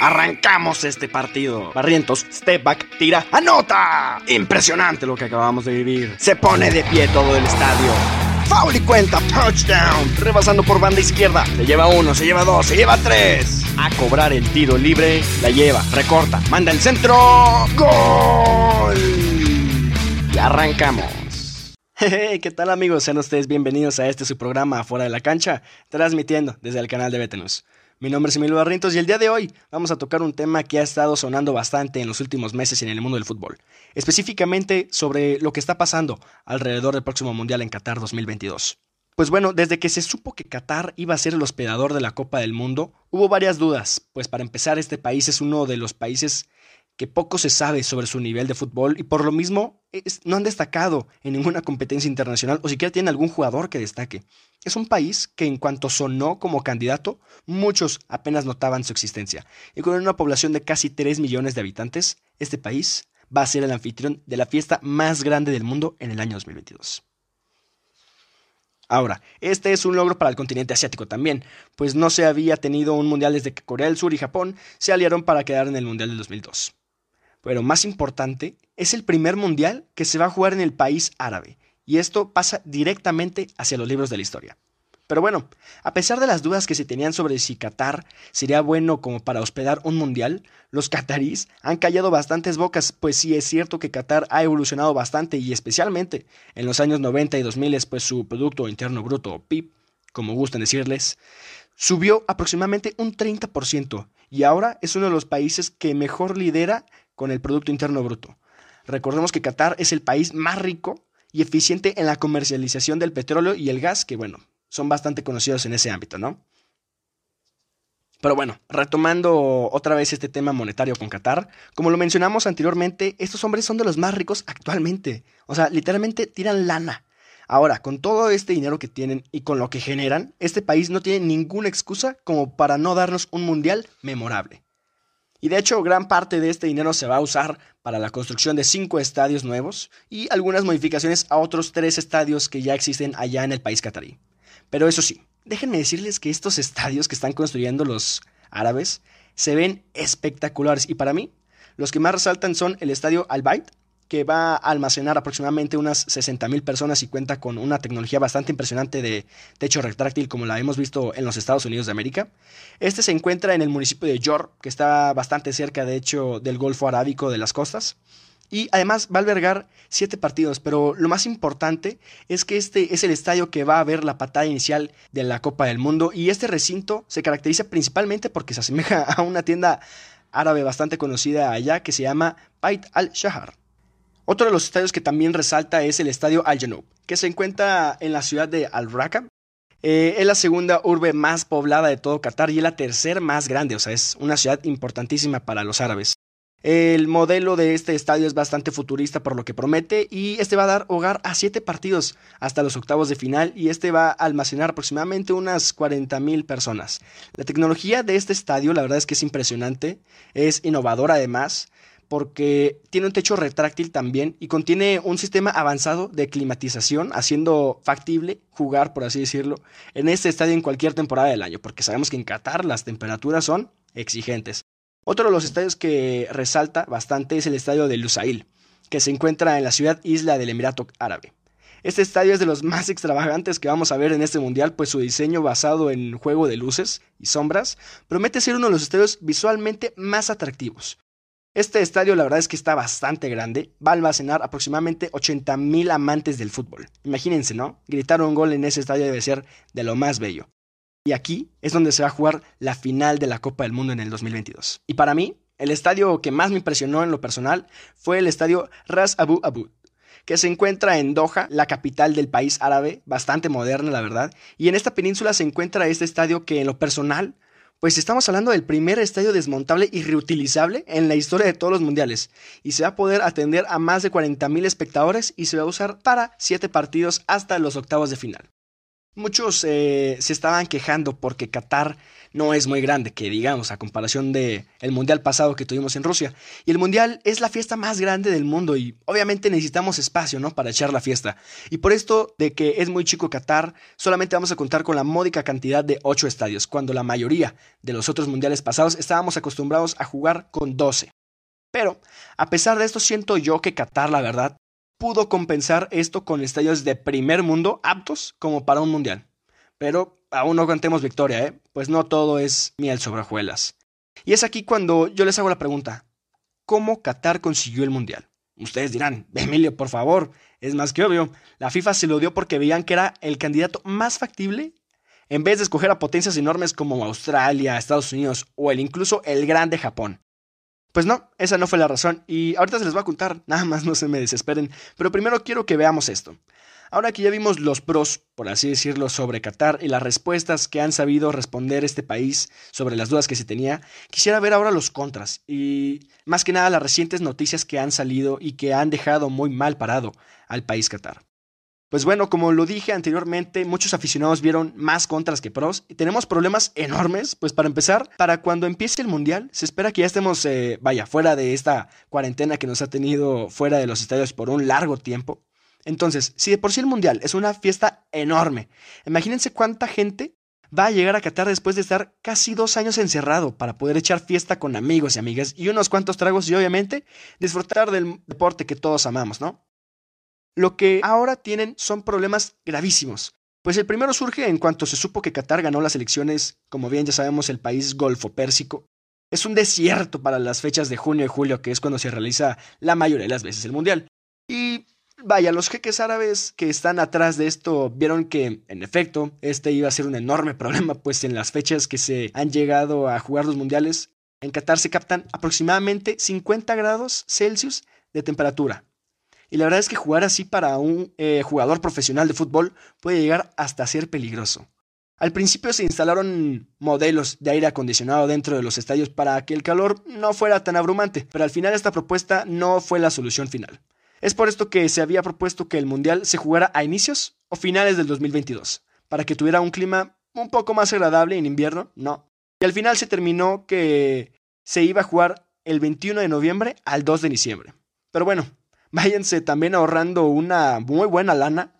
Arrancamos este partido. Barrientos, step back, tira, anota. Impresionante lo que acabamos de vivir. Se pone de pie todo el estadio. Foul y cuenta, touchdown. Rebasando por banda izquierda. Se lleva uno, se lleva dos, se lleva tres. A cobrar el tiro libre. La lleva, recorta, manda el centro. ¡Gol! Y arrancamos. ¿Qué tal amigos? Sean ustedes bienvenidos a este su programa Fuera de la Cancha, transmitiendo desde el canal de Betenus. Mi nombre es Emilio Barrientos y el día de hoy vamos a tocar un tema que ha estado sonando bastante en los últimos meses en el mundo del fútbol, específicamente sobre lo que está pasando alrededor del próximo Mundial en Qatar 2022. Pues bueno, desde que se supo que Qatar iba a ser el hospedador de la Copa del Mundo, hubo varias dudas, pues para empezar este país es uno de los países que poco se sabe sobre su nivel de fútbol y por lo mismo no han destacado en ninguna competencia internacional o siquiera tienen algún jugador que destaque. Es un país que en cuanto sonó como candidato, muchos apenas notaban su existencia. Y con una población de casi 3 millones de habitantes, este país va a ser el anfitrión de la fiesta más grande del mundo en el año 2022. Ahora, este es un logro para el continente asiático también, pues no se había tenido un mundial desde que Corea del Sur y Japón se aliaron para quedar en el mundial del 2002 pero más importante, es el primer mundial que se va a jugar en el país árabe, y esto pasa directamente hacia los libros de la historia. Pero bueno, a pesar de las dudas que se tenían sobre si Qatar sería bueno como para hospedar un mundial, los qatarís han callado bastantes bocas, pues sí es cierto que Qatar ha evolucionado bastante y especialmente en los años 90 y 2000, pues su Producto Interno Bruto, o PIB, como gustan decirles, subió aproximadamente un 30% y ahora es uno de los países que mejor lidera con el Producto Interno Bruto. Recordemos que Qatar es el país más rico y eficiente en la comercialización del petróleo y el gas, que bueno, son bastante conocidos en ese ámbito, ¿no? Pero bueno, retomando otra vez este tema monetario con Qatar, como lo mencionamos anteriormente, estos hombres son de los más ricos actualmente. O sea, literalmente tiran lana. Ahora, con todo este dinero que tienen y con lo que generan, este país no tiene ninguna excusa como para no darnos un mundial memorable. Y de hecho, gran parte de este dinero se va a usar para la construcción de cinco estadios nuevos y algunas modificaciones a otros tres estadios que ya existen allá en el país catarí. Pero eso sí, déjenme decirles que estos estadios que están construyendo los árabes se ven espectaculares y para mí los que más resaltan son el estadio Al Bayt, que va a almacenar aproximadamente unas 60.000 personas y cuenta con una tecnología bastante impresionante de techo retráctil como la hemos visto en los Estados Unidos de América. Este se encuentra en el municipio de Yor, que está bastante cerca de hecho del Golfo Arábico de las costas. Y además va a albergar siete partidos, pero lo más importante es que este es el estadio que va a ver la patada inicial de la Copa del Mundo y este recinto se caracteriza principalmente porque se asemeja a una tienda árabe bastante conocida allá que se llama Bait al-Shahar. Otro de los estadios que también resalta es el estadio Al Janoub, que se encuentra en la ciudad de Al Raqqa. Eh, es la segunda urbe más poblada de todo Qatar y es la tercera más grande, o sea, es una ciudad importantísima para los árabes. El modelo de este estadio es bastante futurista por lo que promete y este va a dar hogar a siete partidos hasta los octavos de final y este va a almacenar aproximadamente unas 40.000 personas. La tecnología de este estadio la verdad es que es impresionante, es innovadora además porque tiene un techo retráctil también y contiene un sistema avanzado de climatización, haciendo factible jugar, por así decirlo, en este estadio en cualquier temporada del año, porque sabemos que en Qatar las temperaturas son exigentes. Otro de los estadios que resalta bastante es el estadio de Lusail, que se encuentra en la ciudad isla del Emirato Árabe. Este estadio es de los más extravagantes que vamos a ver en este mundial, pues su diseño basado en juego de luces y sombras promete ser uno de los estadios visualmente más atractivos. Este estadio la verdad es que está bastante grande, va a almacenar aproximadamente 80.000 amantes del fútbol. Imagínense, ¿no? Gritar un gol en ese estadio debe ser de lo más bello. Y aquí es donde se va a jugar la final de la Copa del Mundo en el 2022. Y para mí, el estadio que más me impresionó en lo personal fue el estadio Ras Abu Abud, que se encuentra en Doha, la capital del país árabe, bastante moderna la verdad, y en esta península se encuentra este estadio que en lo personal pues estamos hablando del primer estadio desmontable y reutilizable en la historia de todos los mundiales, y se va a poder atender a más de 40.000 espectadores y se va a usar para 7 partidos hasta los octavos de final. Muchos eh, se estaban quejando porque Qatar no es muy grande, que digamos, a comparación de el mundial pasado que tuvimos en Rusia. Y el mundial es la fiesta más grande del mundo y obviamente necesitamos espacio, ¿no? Para echar la fiesta. Y por esto de que es muy chico Qatar, solamente vamos a contar con la módica cantidad de 8 estadios, cuando la mayoría de los otros mundiales pasados estábamos acostumbrados a jugar con 12. Pero, a pesar de esto, siento yo que Qatar, la verdad, pudo compensar esto con estadios de primer mundo aptos como para un mundial. Pero aún no cantemos victoria, ¿eh? Pues no todo es miel sobre hojuelas. Y es aquí cuando yo les hago la pregunta, ¿cómo Qatar consiguió el mundial? Ustedes dirán, Emilio, por favor, es más que obvio, la FIFA se lo dio porque veían que era el candidato más factible en vez de escoger a potencias enormes como Australia, Estados Unidos o el incluso el grande Japón. Pues no, esa no fue la razón y ahorita se les voy a contar, nada más no se me desesperen, pero primero quiero que veamos esto. Ahora que ya vimos los pros, por así decirlo, sobre Qatar y las respuestas que han sabido responder este país sobre las dudas que se tenía, quisiera ver ahora los contras y más que nada las recientes noticias que han salido y que han dejado muy mal parado al país Qatar. Pues bueno, como lo dije anteriormente, muchos aficionados vieron más contras que pros y tenemos problemas enormes. Pues para empezar, para cuando empiece el mundial, se espera que ya estemos, eh, vaya, fuera de esta cuarentena que nos ha tenido fuera de los estadios por un largo tiempo. Entonces, si de por sí el mundial es una fiesta enorme, imagínense cuánta gente va a llegar a Qatar después de estar casi dos años encerrado para poder echar fiesta con amigos y amigas y unos cuantos tragos y obviamente disfrutar del deporte que todos amamos, ¿no? Lo que ahora tienen son problemas gravísimos. Pues el primero surge en cuanto se supo que Qatar ganó las elecciones, como bien ya sabemos, el país golfo pérsico. Es un desierto para las fechas de junio y julio, que es cuando se realiza la mayoría de las veces el Mundial. Y vaya, los jeques árabes que están atrás de esto vieron que, en efecto, este iba a ser un enorme problema, pues en las fechas que se han llegado a jugar los mundiales, en Qatar se captan aproximadamente 50 grados Celsius de temperatura. Y la verdad es que jugar así para un eh, jugador profesional de fútbol puede llegar hasta ser peligroso. Al principio se instalaron modelos de aire acondicionado dentro de los estadios para que el calor no fuera tan abrumante, pero al final esta propuesta no fue la solución final. Es por esto que se había propuesto que el Mundial se jugara a inicios o finales del 2022, para que tuviera un clima un poco más agradable en invierno, no. Y al final se terminó que se iba a jugar el 21 de noviembre al 2 de diciembre. Pero bueno, váyanse también ahorrando una muy buena lana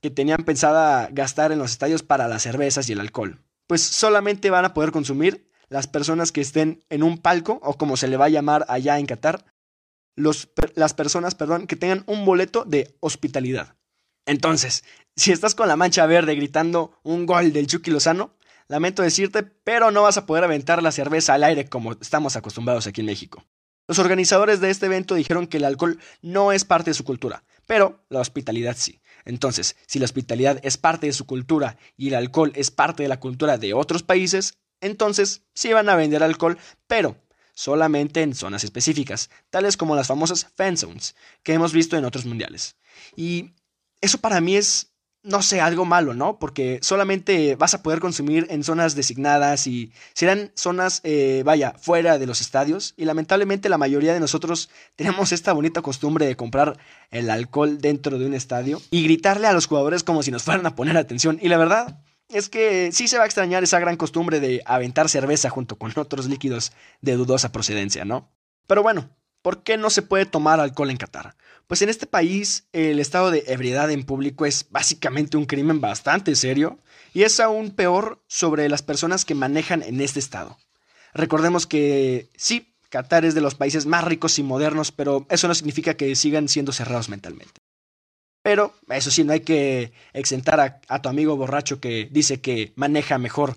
que tenían pensada gastar en los estadios para las cervezas y el alcohol. Pues solamente van a poder consumir las personas que estén en un palco, o como se le va a llamar allá en Qatar, los, las personas perdón, que tengan un boleto de hospitalidad. Entonces, si estás con la mancha verde gritando un gol del Chucky Lozano, lamento decirte, pero no vas a poder aventar la cerveza al aire como estamos acostumbrados aquí en México. Los organizadores de este evento dijeron que el alcohol no es parte de su cultura, pero la hospitalidad sí. Entonces, si la hospitalidad es parte de su cultura y el alcohol es parte de la cultura de otros países, entonces sí van a vender alcohol, pero solamente en zonas específicas, tales como las famosas fan zones que hemos visto en otros mundiales. Y eso para mí es no sé, algo malo, ¿no? Porque solamente vas a poder consumir en zonas designadas y serán zonas, eh, vaya, fuera de los estadios. Y lamentablemente la mayoría de nosotros tenemos esta bonita costumbre de comprar el alcohol dentro de un estadio y gritarle a los jugadores como si nos fueran a poner atención. Y la verdad es que sí se va a extrañar esa gran costumbre de aventar cerveza junto con otros líquidos de dudosa procedencia, ¿no? Pero bueno, ¿por qué no se puede tomar alcohol en Qatar? Pues en este país el estado de ebriedad en público es básicamente un crimen bastante serio y es aún peor sobre las personas que manejan en este estado. Recordemos que sí, Qatar es de los países más ricos y modernos, pero eso no significa que sigan siendo cerrados mentalmente. Pero eso sí, no hay que exentar a, a, tu amigo borracho que dice que maneja mejor.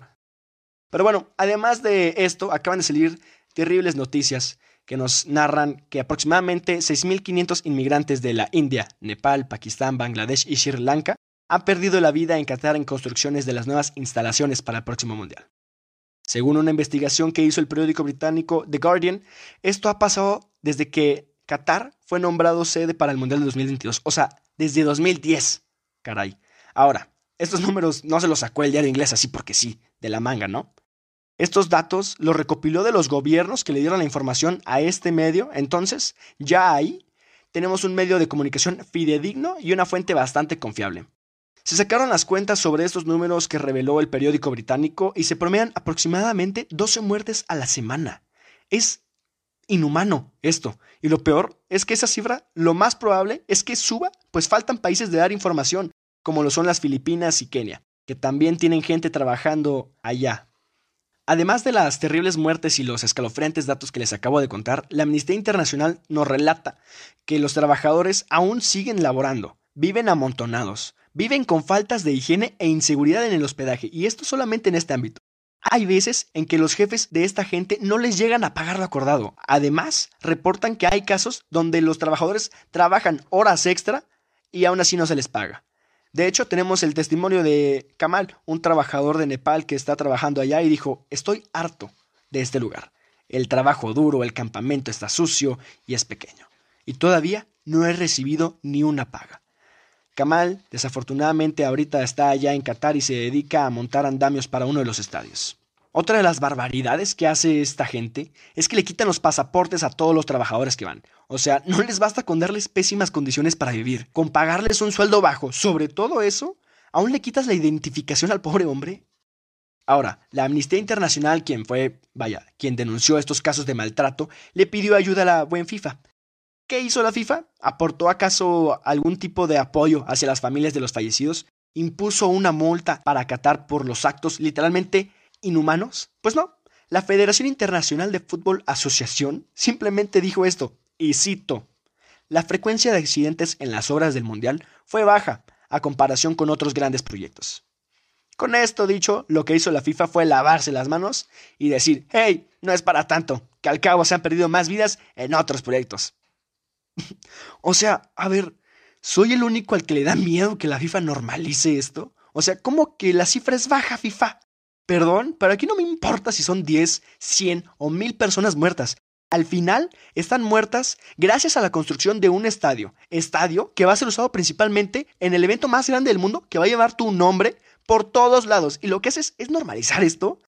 Pero bueno, además de esto, acaban de salir terribles noticias que nos narran que aproximadamente 6.500 inmigrantes de la India, Nepal, Pakistán, Bangladesh y Sri Lanka han perdido la vida en Qatar en construcciones de las nuevas instalaciones para el próximo Mundial. Según una investigación que hizo el periódico británico The Guardian, esto ha pasado desde que Qatar fue nombrado sede para el Mundial de 2022, o sea, desde 2010. Caray. Ahora, estos números no se los sacó el diario inglés así porque sí, de la manga, ¿no? Estos datos los recopiló de los gobiernos que le dieron la información a este medio, entonces ya ahí tenemos un medio de comunicación fidedigno y una fuente bastante confiable. Se sacaron las cuentas sobre estos números que reveló el periódico británico y se promedian aproximadamente 12 muertes a la semana. Es inhumano esto. Y lo peor es que esa cifra lo más probable es que suba, pues faltan países de dar información, como lo son las Filipinas y Kenia, que también tienen gente trabajando allá. Además de las terribles muertes y los escalofriantes datos que les acabo de contar, la Amnistía Internacional nos relata que los trabajadores aún siguen laborando, viven amontonados, viven con faltas de higiene e inseguridad en el hospedaje, y esto solamente en este ámbito. Hay veces en que los jefes de esta gente no les llegan a pagar lo acordado. Además, reportan que hay casos donde los trabajadores trabajan horas extra y aún así no se les paga. De hecho, tenemos el testimonio de Kamal, un trabajador de Nepal que está trabajando allá y dijo, estoy harto de este lugar. El trabajo duro, el campamento está sucio y es pequeño. Y todavía no he recibido ni una paga. Kamal, desafortunadamente, ahorita está allá en Qatar y se dedica a montar andamios para uno de los estadios. Otra de las barbaridades que hace esta gente es que le quitan los pasaportes a todos los trabajadores que van. O sea, no les basta con darles pésimas condiciones para vivir, con pagarles un sueldo bajo. Sobre todo eso, ¿aún le quitas la identificación al pobre hombre? Ahora, la Amnistía Internacional, quien fue, vaya, quien denunció estos casos de maltrato, le pidió ayuda a la buen FIFA, ¿Qué hizo la FIFA? ¿Aportó acaso algún tipo de apoyo hacia las familias de los fallecidos? ¿Impuso una multa para Qatar por los actos literalmente inhumanos? Pues no. La Federación Internacional de Fútbol Asociación simplemente dijo esto, y cito, la frecuencia de accidentes en las obras del Mundial fue baja a comparación con otros grandes proyectos. Con esto dicho, lo que hizo la FIFA fue lavarse las manos y decir, hey, no es para tanto, que al cabo se han perdido más vidas en otros proyectos. o sea, a ver, ¿soy el único al que le da miedo que la FIFA normalice esto? O sea, ¿cómo que la cifra es baja, FIFA? Perdón, pero aquí no me importa si son 10, 100 o 1000 personas muertas. Al final están muertas gracias a la construcción de un estadio. Estadio que va a ser usado principalmente en el evento más grande del mundo que va a llevar tu nombre por todos lados. Y lo que haces es normalizar esto.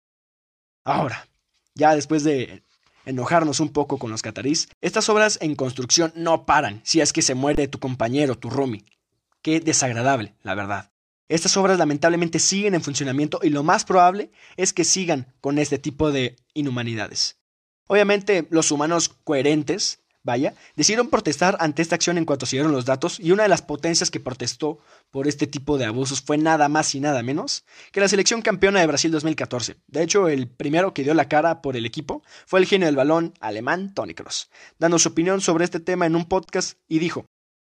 Ahora, ya después de enojarnos un poco con los catarís, estas obras en construcción no paran si es que se muere tu compañero, tu roomie. Qué desagradable, la verdad. Estas obras lamentablemente siguen en funcionamiento y lo más probable es que sigan con este tipo de inhumanidades. Obviamente los humanos coherentes vaya, decidieron protestar ante esta acción en cuanto se dieron los datos y una de las potencias que protestó por este tipo de abusos fue nada más y nada menos que la selección campeona de Brasil 2014. De hecho, el primero que dio la cara por el equipo fue el genio del balón alemán Tony Kroos, dando su opinión sobre este tema en un podcast y dijo,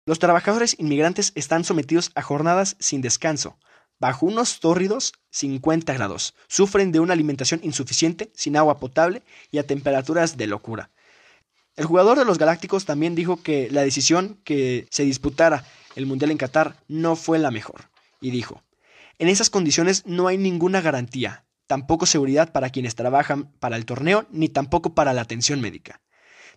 los trabajadores inmigrantes están sometidos a jornadas sin descanso, bajo unos tórridos 50 grados, sufren de una alimentación insuficiente, sin agua potable y a temperaturas de locura. El jugador de los Galácticos también dijo que la decisión que se disputara el Mundial en Qatar no fue la mejor, y dijo, en esas condiciones no hay ninguna garantía, tampoco seguridad para quienes trabajan para el torneo, ni tampoco para la atención médica.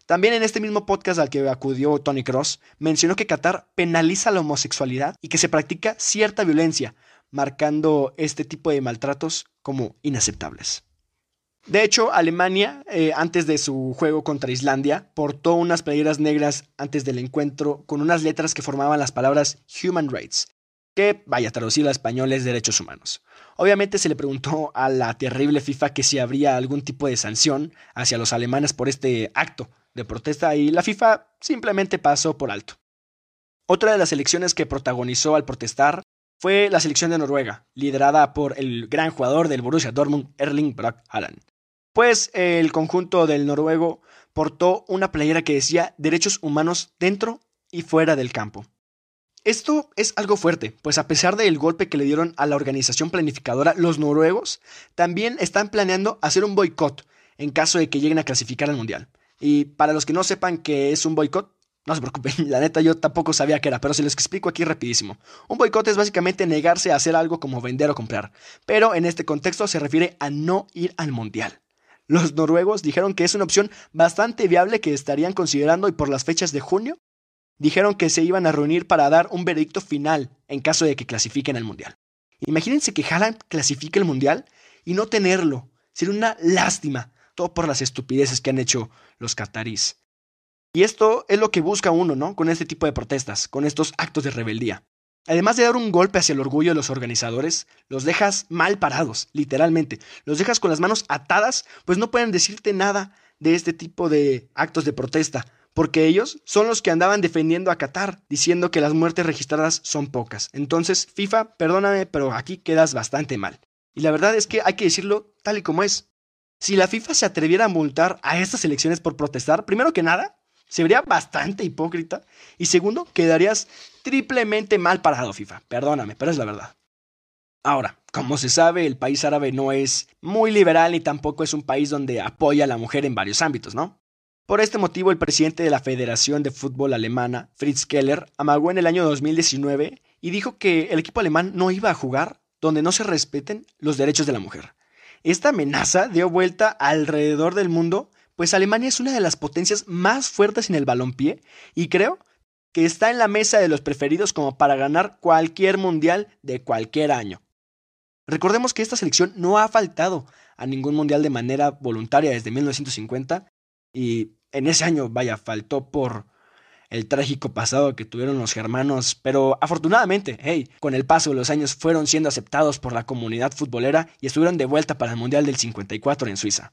También en este mismo podcast al que acudió Tony Cross, mencionó que Qatar penaliza la homosexualidad y que se practica cierta violencia, marcando este tipo de maltratos como inaceptables. De hecho, Alemania, eh, antes de su juego contra Islandia, portó unas playeras negras antes del encuentro con unas letras que formaban las palabras Human Rights, que, vaya, traducido a español es derechos humanos. Obviamente se le preguntó a la terrible FIFA que si habría algún tipo de sanción hacia los alemanes por este acto de protesta y la FIFA simplemente pasó por alto. Otra de las elecciones que protagonizó al protestar fue la selección de Noruega, liderada por el gran jugador del Borussia Dortmund, Erling Braut Haaland pues el conjunto del noruego portó una playera que decía derechos humanos dentro y fuera del campo. Esto es algo fuerte, pues a pesar del golpe que le dieron a la organización planificadora, los noruegos también están planeando hacer un boicot en caso de que lleguen a clasificar al Mundial. Y para los que no sepan qué es un boicot, no se preocupen, la neta yo tampoco sabía qué era, pero se les explico aquí rapidísimo. Un boicot es básicamente negarse a hacer algo como vender o comprar, pero en este contexto se refiere a no ir al Mundial. Los noruegos dijeron que es una opción bastante viable que estarían considerando y por las fechas de junio dijeron que se iban a reunir para dar un veredicto final en caso de que clasifiquen al Mundial. Imagínense que Haaland clasifique el Mundial y no tenerlo. Sería una lástima, todo por las estupideces que han hecho los catarís. Y esto es lo que busca uno, ¿no? Con este tipo de protestas, con estos actos de rebeldía. Además de dar un golpe hacia el orgullo de los organizadores, los dejas mal parados, literalmente. Los dejas con las manos atadas, pues no pueden decirte nada de este tipo de actos de protesta, porque ellos son los que andaban defendiendo a Qatar, diciendo que las muertes registradas son pocas. Entonces, FIFA, perdóname, pero aquí quedas bastante mal. Y la verdad es que hay que decirlo tal y como es. Si la FIFA se atreviera a multar a estas elecciones por protestar, primero que nada, se vería bastante hipócrita. Y segundo, quedarías triplemente mal parado, FIFA. Perdóname, pero es la verdad. Ahora, como se sabe, el país árabe no es muy liberal y tampoco es un país donde apoya a la mujer en varios ámbitos, ¿no? Por este motivo, el presidente de la Federación de Fútbol Alemana, Fritz Keller, amagó en el año 2019 y dijo que el equipo alemán no iba a jugar donde no se respeten los derechos de la mujer. Esta amenaza dio vuelta alrededor del mundo pues Alemania es una de las potencias más fuertes en el balompié y creo que está en la mesa de los preferidos como para ganar cualquier mundial de cualquier año. Recordemos que esta selección no ha faltado a ningún mundial de manera voluntaria desde 1950 y en ese año, vaya, faltó por el trágico pasado que tuvieron los germanos, pero afortunadamente, hey, con el paso de los años fueron siendo aceptados por la comunidad futbolera y estuvieron de vuelta para el Mundial del 54 en Suiza.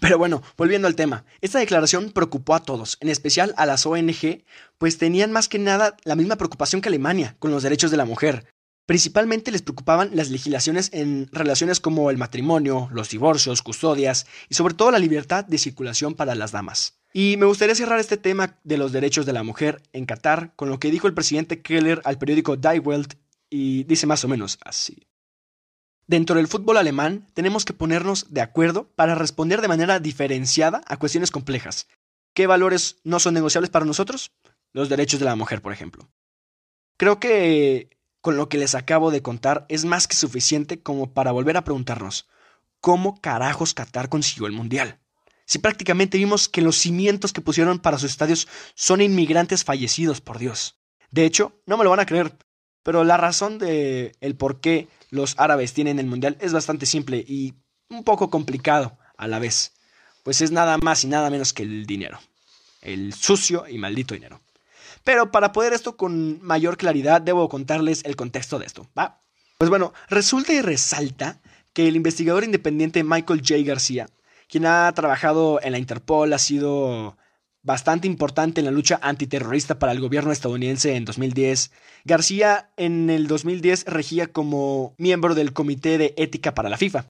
Pero bueno, volviendo al tema, esta declaración preocupó a todos, en especial a las ONG, pues tenían más que nada la misma preocupación que Alemania con los derechos de la mujer. Principalmente les preocupaban las legislaciones en relaciones como el matrimonio, los divorcios, custodias y sobre todo la libertad de circulación para las damas. Y me gustaría cerrar este tema de los derechos de la mujer en Qatar con lo que dijo el presidente Keller al periódico Die Welt y dice más o menos así. Dentro del fútbol alemán tenemos que ponernos de acuerdo para responder de manera diferenciada a cuestiones complejas. ¿Qué valores no son negociables para nosotros? Los derechos de la mujer, por ejemplo. Creo que con lo que les acabo de contar es más que suficiente como para volver a preguntarnos, ¿cómo carajos Qatar consiguió el Mundial? Si prácticamente vimos que los cimientos que pusieron para sus estadios son inmigrantes fallecidos, por Dios. De hecho, no me lo van a creer, pero la razón de el por qué los árabes tienen el mundial es bastante simple y un poco complicado a la vez, pues es nada más y nada menos que el dinero, el sucio y maldito dinero. Pero para poder esto con mayor claridad debo contarles el contexto de esto, ¿va? Pues bueno, resulta y resalta que el investigador independiente Michael J. García, quien ha trabajado en la Interpol, ha sido bastante importante en la lucha antiterrorista para el gobierno estadounidense en 2010. García en el 2010 regía como miembro del Comité de Ética para la FIFA.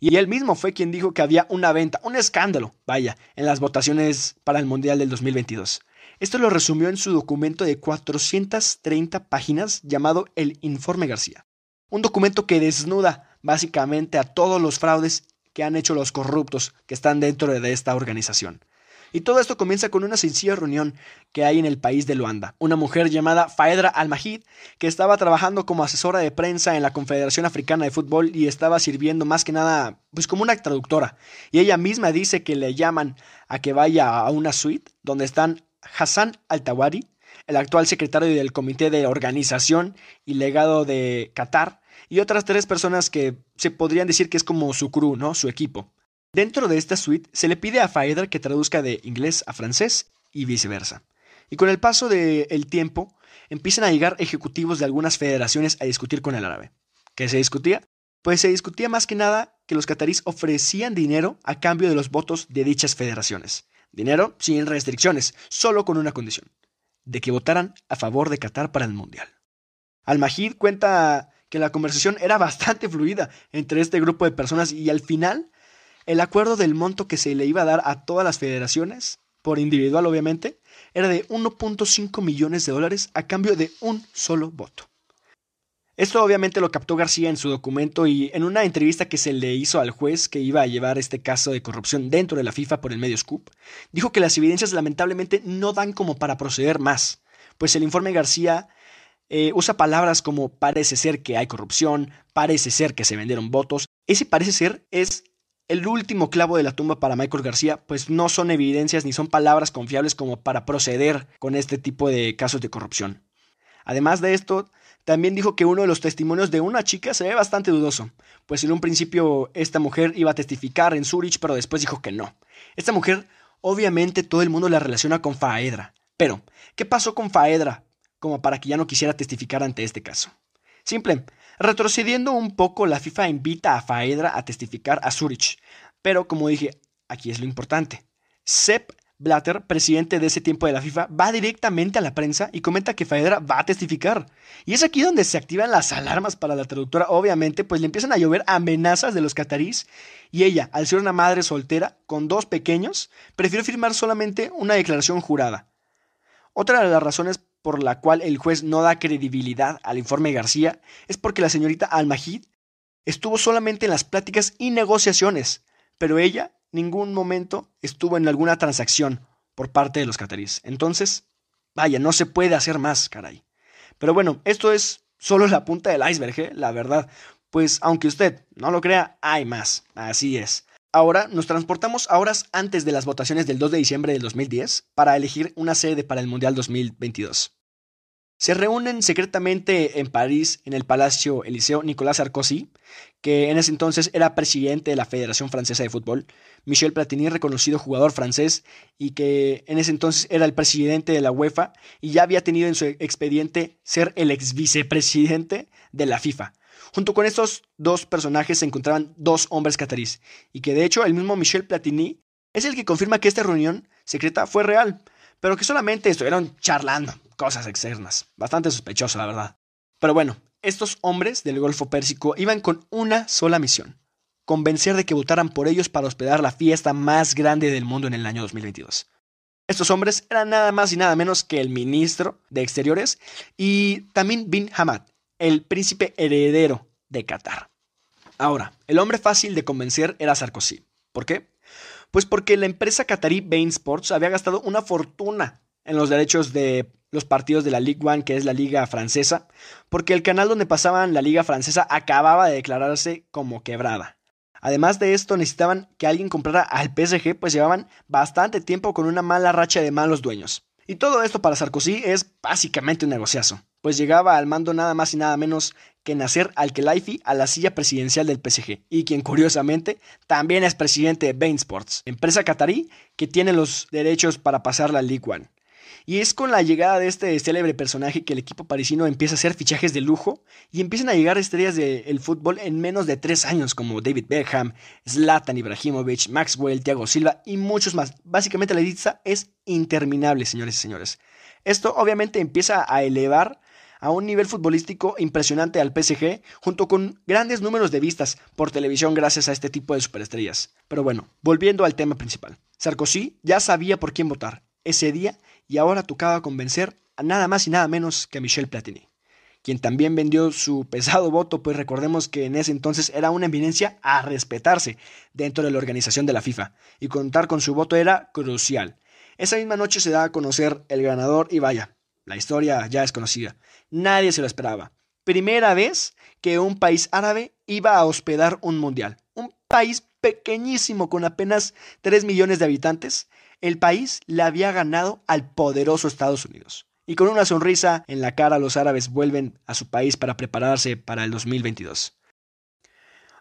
Y él mismo fue quien dijo que había una venta, un escándalo, vaya, en las votaciones para el Mundial del 2022. Esto lo resumió en su documento de 430 páginas llamado El Informe García. Un documento que desnuda básicamente a todos los fraudes que han hecho los corruptos que están dentro de esta organización. Y todo esto comienza con una sencilla reunión que hay en el país de Luanda. Una mujer llamada Faedra Al-Mahid, que estaba trabajando como asesora de prensa en la Confederación Africana de Fútbol y estaba sirviendo más que nada, pues como una traductora. Y ella misma dice que le llaman a que vaya a una suite donde están Hassan Al-Tawari, el actual secretario del Comité de Organización y Legado de Qatar, y otras tres personas que se podrían decir que es como su crew, ¿no? Su equipo. Dentro de esta suite se le pide a Faedra que traduzca de inglés a francés y viceversa. Y con el paso del tiempo empiezan a llegar ejecutivos de algunas federaciones a discutir con el árabe. ¿Qué se discutía? Pues se discutía más que nada que los catarís ofrecían dinero a cambio de los votos de dichas federaciones. Dinero sin restricciones, solo con una condición, de que votaran a favor de Qatar para el Mundial. Al-Mahid cuenta que la conversación era bastante fluida entre este grupo de personas y al final el acuerdo del monto que se le iba a dar a todas las federaciones, por individual obviamente, era de 1.5 millones de dólares a cambio de un solo voto. Esto obviamente lo captó García en su documento y en una entrevista que se le hizo al juez que iba a llevar este caso de corrupción dentro de la FIFA por el medio Scoop, dijo que las evidencias lamentablemente no dan como para proceder más, pues el informe García eh, usa palabras como parece ser que hay corrupción, parece ser que se vendieron votos. Ese parece ser es el último clavo de la tumba para Michael García, pues no son evidencias ni son palabras confiables como para proceder con este tipo de casos de corrupción. Además de esto, también dijo que uno de los testimonios de una chica se ve bastante dudoso, pues en un principio esta mujer iba a testificar en Zurich, pero después dijo que no. Esta mujer, obviamente todo el mundo la relaciona con Faedra. Pero, ¿qué pasó con Faedra? como para que ya no quisiera testificar ante este caso. Simple, retrocediendo un poco, la FIFA invita a Faedra a testificar a Zurich, pero como dije, aquí es lo importante. Sepp Blatter, presidente de ese tiempo de la FIFA, va directamente a la prensa y comenta que Faedra va a testificar. Y es aquí donde se activan las alarmas para la traductora, obviamente, pues le empiezan a llover amenazas de los catarís y ella, al ser una madre soltera con dos pequeños, prefirió firmar solamente una declaración jurada. Otra de las razones por la cual el juez no da credibilidad al informe García es porque la señorita Al-Mahid estuvo solamente en las pláticas y negociaciones, pero ella ningún momento estuvo en alguna transacción por parte de los catarís. Entonces, vaya, no se puede hacer más, caray. Pero bueno, esto es solo la punta del iceberg, ¿eh? la verdad. Pues aunque usted no lo crea, hay más. Así es. Ahora nos transportamos a horas antes de las votaciones del 2 de diciembre del 2010 para elegir una sede para el Mundial 2022. Se reúnen secretamente en París, en el Palacio Eliseo, Nicolas Sarkozy, que en ese entonces era presidente de la Federación Francesa de Fútbol, Michel Platini, reconocido jugador francés, y que en ese entonces era el presidente de la UEFA y ya había tenido en su expediente ser el ex vicepresidente de la FIFA. Junto con estos dos personajes se encontraban dos hombres catarís, y que de hecho el mismo Michel Platini es el que confirma que esta reunión secreta fue real, pero que solamente estuvieron charlando, cosas externas. Bastante sospechoso, la verdad. Pero bueno, estos hombres del Golfo Pérsico iban con una sola misión. Convencer de que votaran por ellos para hospedar la fiesta más grande del mundo en el año 2022. Estos hombres eran nada más y nada menos que el ministro de Exteriores y también bin Hamad, el príncipe heredero de Qatar. Ahora, el hombre fácil de convencer era Sarkozy. ¿Por qué? Pues porque la empresa qatarí Bain Sports había gastado una fortuna en los derechos de los partidos de la Ligue 1, que es la liga francesa, porque el canal donde pasaban la liga francesa acababa de declararse como quebrada. Además de esto, necesitaban que alguien comprara al PSG, pues llevaban bastante tiempo con una mala racha de malos dueños. Y todo esto para Sarkozy es básicamente un negociazo, pues llegaba al mando nada más y nada menos que Nasser Al-Khelaifi a la silla presidencial del PSG, y quien curiosamente también es presidente de Bain Sports, empresa catarí que tiene los derechos para pasar la Ligue 1. Y es con la llegada de este célebre personaje que el equipo parisino empieza a hacer fichajes de lujo y empiezan a llegar estrellas del fútbol en menos de tres años, como David Beckham, Zlatan Ibrahimovic, Maxwell, Thiago Silva y muchos más. Básicamente la lista es interminable, señores y señores. Esto obviamente empieza a elevar a un nivel futbolístico impresionante al PSG, junto con grandes números de vistas por televisión gracias a este tipo de superestrellas. Pero bueno, volviendo al tema principal. Sarkozy ya sabía por quién votar. Ese día y ahora tocaba convencer a nada más y nada menos que a Michel Platini, quien también vendió su pesado voto, pues recordemos que en ese entonces era una eminencia a respetarse dentro de la organización de la FIFA, y contar con su voto era crucial. Esa misma noche se da a conocer el ganador y vaya, la historia ya es conocida. Nadie se lo esperaba. Primera vez que un país árabe iba a hospedar un mundial. Un país pequeñísimo con apenas 3 millones de habitantes el país le había ganado al poderoso Estados Unidos. Y con una sonrisa en la cara los árabes vuelven a su país para prepararse para el 2022.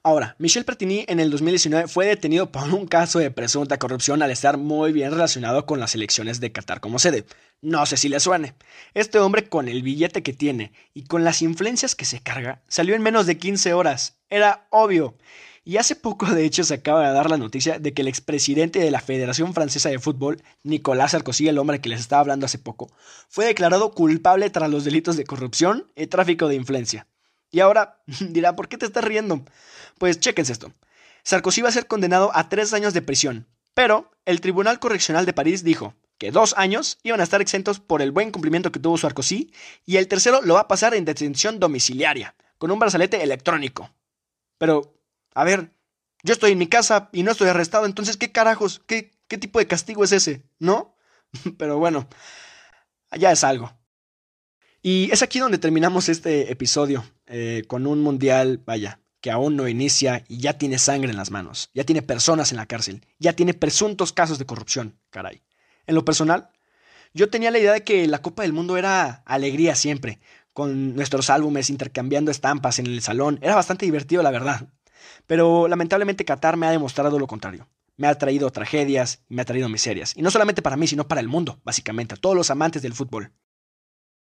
Ahora, Michel Platini en el 2019 fue detenido por un caso de presunta corrupción al estar muy bien relacionado con las elecciones de Qatar como sede. No sé si le suene. Este hombre con el billete que tiene y con las influencias que se carga, salió en menos de 15 horas. Era obvio. Y hace poco, de hecho, se acaba de dar la noticia de que el expresidente de la Federación Francesa de Fútbol, Nicolás Sarkozy, el hombre que les estaba hablando hace poco, fue declarado culpable tras los delitos de corrupción y tráfico de influencia. Y ahora dirá, ¿por qué te estás riendo? Pues chéquense esto. Sarkozy va a ser condenado a tres años de prisión, pero el Tribunal Correccional de París dijo que dos años iban a estar exentos por el buen cumplimiento que tuvo Sarkozy y el tercero lo va a pasar en detención domiciliaria, con un brazalete electrónico. Pero, a ver, yo estoy en mi casa y no estoy arrestado, entonces, ¿qué carajos? ¿Qué, qué tipo de castigo es ese? ¿No? Pero bueno, ya es algo. Y es aquí donde terminamos este episodio, eh, con un mundial, vaya, que aún no inicia y ya tiene sangre en las manos, ya tiene personas en la cárcel, ya tiene presuntos casos de corrupción, caray. En lo personal, yo tenía la idea de que la Copa del Mundo era alegría siempre, con nuestros álbumes intercambiando estampas en el salón, era bastante divertido, la verdad. Pero lamentablemente Qatar me ha demostrado lo contrario. Me ha traído tragedias, me ha traído miserias. Y no solamente para mí, sino para el mundo, básicamente, a todos los amantes del fútbol.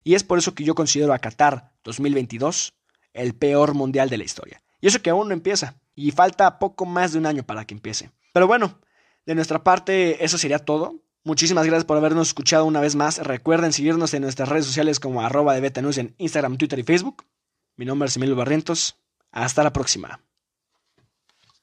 Y es por eso que yo considero a Qatar 2022 el peor mundial de la historia. Y eso que aún no empieza. Y falta poco más de un año para que empiece. Pero bueno, de nuestra parte eso sería todo. Muchísimas gracias por habernos escuchado una vez más. Recuerden seguirnos en nuestras redes sociales como arroba de Betanews en Instagram, Twitter y Facebook. Mi nombre es Emilio Barrientos. Hasta la próxima.